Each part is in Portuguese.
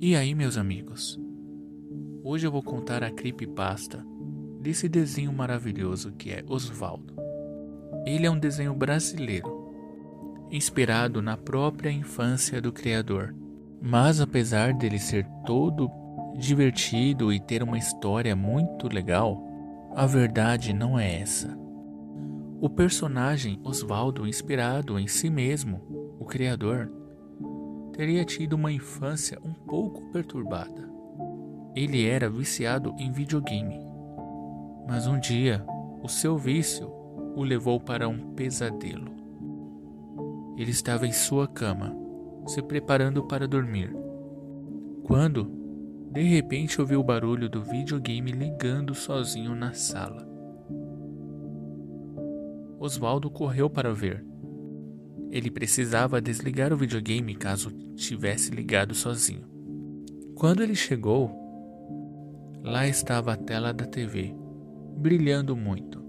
E aí, meus amigos? Hoje eu vou contar a creepypasta desse desenho maravilhoso que é Osvaldo. Ele é um desenho brasileiro, inspirado na própria infância do criador. Mas apesar dele ser todo divertido e ter uma história muito legal, a verdade não é essa. O personagem Osvaldo, inspirado em si mesmo, o criador, teria tido uma infância um pouco perturbada. Ele era viciado em videogame, mas um dia o seu vício o levou para um pesadelo. Ele estava em sua cama, se preparando para dormir, quando, de repente, ouviu o barulho do videogame ligando sozinho na sala. Oswaldo correu para ver ele precisava desligar o videogame caso tivesse ligado sozinho. Quando ele chegou, lá estava a tela da TV, brilhando muito.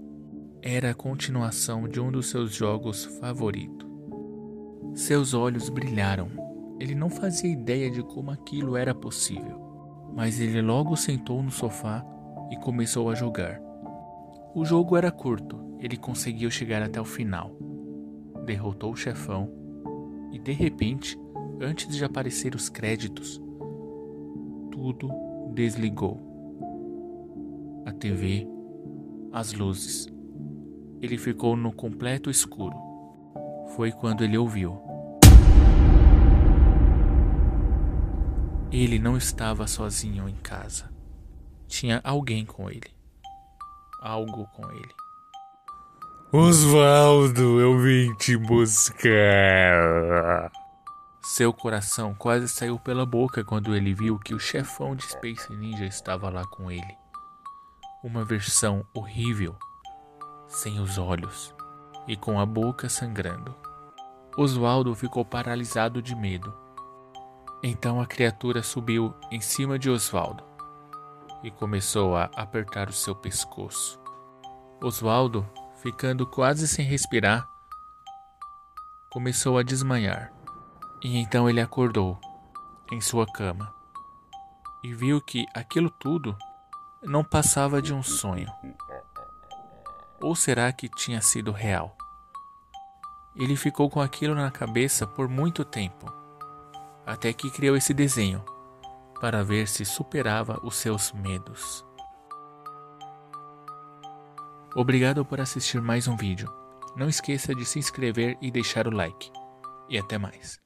Era a continuação de um dos seus jogos favoritos. Seus olhos brilharam. Ele não fazia ideia de como aquilo era possível, mas ele logo sentou no sofá e começou a jogar. O jogo era curto, ele conseguiu chegar até o final derrotou o chefão e de repente, antes de aparecer os créditos, tudo desligou. A TV, as luzes. Ele ficou no completo escuro. Foi quando ele ouviu. Ele não estava sozinho em casa. Tinha alguém com ele. Algo com ele. Osvaldo, eu vim te buscar. Seu coração quase saiu pela boca quando ele viu que o chefão de Space Ninja estava lá com ele. Uma versão horrível, sem os olhos e com a boca sangrando. Oswaldo ficou paralisado de medo. Então a criatura subiu em cima de Oswaldo e começou a apertar o seu pescoço. Oswaldo ficando quase sem respirar, começou a desmanhar. E então ele acordou em sua cama e viu que aquilo tudo não passava de um sonho. Ou será que tinha sido real? Ele ficou com aquilo na cabeça por muito tempo, até que criou esse desenho para ver se superava os seus medos. Obrigado por assistir mais um vídeo. Não esqueça de se inscrever e deixar o like. E até mais.